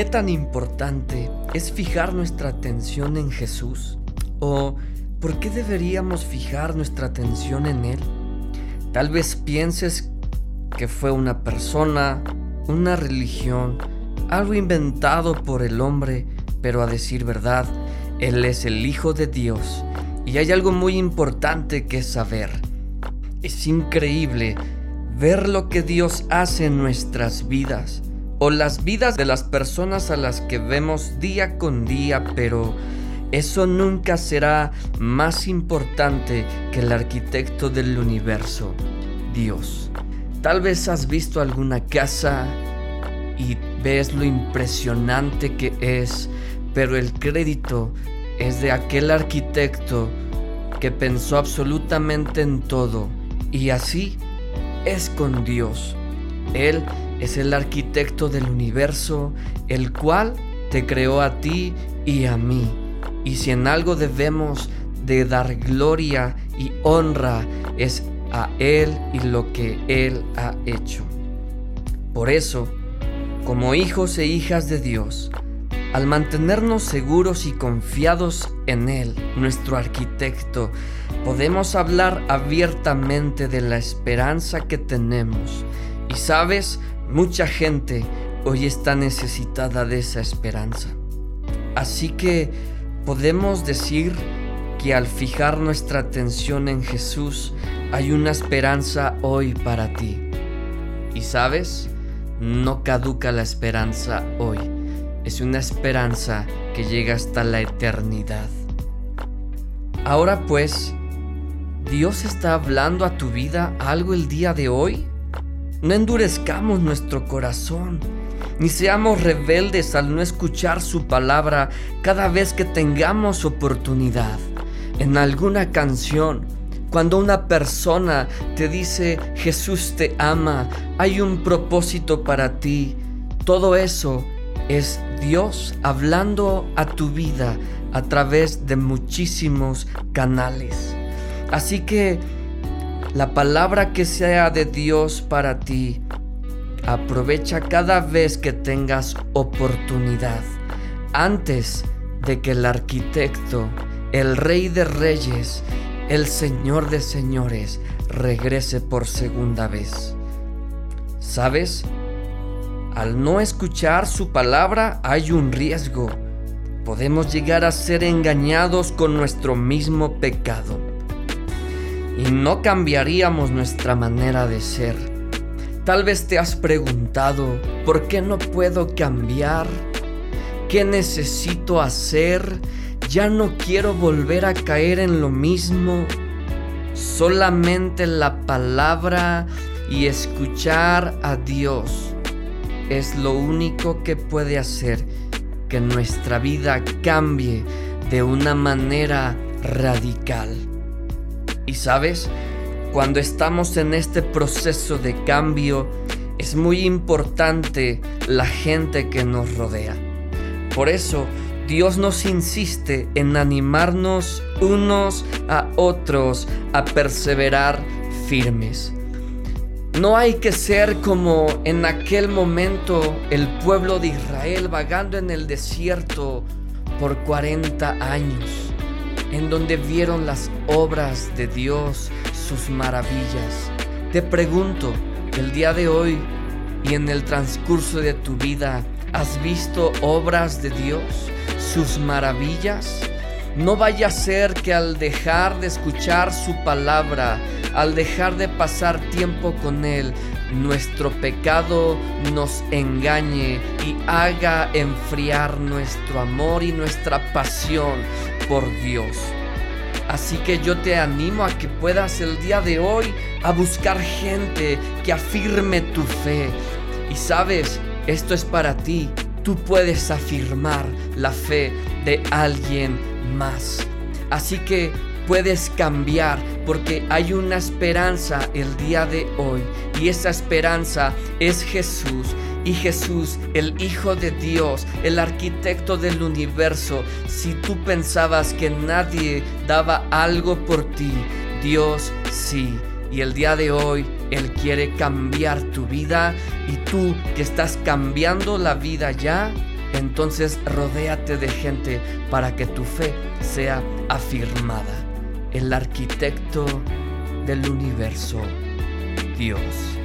¿Qué tan importante es fijar nuestra atención en Jesús? ¿O por qué deberíamos fijar nuestra atención en Él? Tal vez pienses que fue una persona, una religión, algo inventado por el hombre, pero a decir verdad, Él es el Hijo de Dios. Y hay algo muy importante que saber. Es increíble ver lo que Dios hace en nuestras vidas o las vidas de las personas a las que vemos día con día, pero eso nunca será más importante que el arquitecto del universo, Dios. Tal vez has visto alguna casa y ves lo impresionante que es, pero el crédito es de aquel arquitecto que pensó absolutamente en todo y así es con Dios. Él es el arquitecto del universo, el cual te creó a ti y a mí. Y si en algo debemos de dar gloria y honra es a Él y lo que Él ha hecho. Por eso, como hijos e hijas de Dios, al mantenernos seguros y confiados en Él, nuestro arquitecto, podemos hablar abiertamente de la esperanza que tenemos. Y sabes, mucha gente hoy está necesitada de esa esperanza. Así que podemos decir que al fijar nuestra atención en Jesús hay una esperanza hoy para ti. Y sabes, no caduca la esperanza hoy es una esperanza que llega hasta la eternidad. Ahora pues, ¿Dios está hablando a tu vida algo el día de hoy? No endurezcamos nuestro corazón, ni seamos rebeldes al no escuchar su palabra cada vez que tengamos oportunidad. En alguna canción, cuando una persona te dice Jesús te ama, hay un propósito para ti, todo eso es Dios hablando a tu vida a través de muchísimos canales. Así que la palabra que sea de Dios para ti, aprovecha cada vez que tengas oportunidad, antes de que el arquitecto, el rey de reyes, el señor de señores, regrese por segunda vez. ¿Sabes? Al no escuchar su palabra hay un riesgo. Podemos llegar a ser engañados con nuestro mismo pecado. Y no cambiaríamos nuestra manera de ser. Tal vez te has preguntado, ¿por qué no puedo cambiar? ¿Qué necesito hacer? Ya no quiero volver a caer en lo mismo. Solamente la palabra y escuchar a Dios es lo único que puede hacer que nuestra vida cambie de una manera radical. Y sabes, cuando estamos en este proceso de cambio, es muy importante la gente que nos rodea. Por eso, Dios nos insiste en animarnos unos a otros a perseverar firmes. No hay que ser como en aquel momento el pueblo de Israel vagando en el desierto por 40 años, en donde vieron las obras de Dios, sus maravillas. Te pregunto, el día de hoy y en el transcurso de tu vida, ¿has visto obras de Dios, sus maravillas? No vaya a ser que al dejar de escuchar su palabra, al dejar de pasar tiempo con Él, nuestro pecado nos engañe y haga enfriar nuestro amor y nuestra pasión por Dios. Así que yo te animo a que puedas el día de hoy a buscar gente que afirme tu fe. Y sabes, esto es para ti. Tú puedes afirmar la fe de alguien más. Así que puedes cambiar porque hay una esperanza el día de hoy y esa esperanza es Jesús. Y Jesús, el Hijo de Dios, el arquitecto del universo, si tú pensabas que nadie daba algo por ti, Dios sí. Y el día de hoy Él quiere cambiar tu vida y tú que estás cambiando la vida ya, entonces rodéate de gente para que tu fe sea afirmada. El arquitecto del universo, Dios.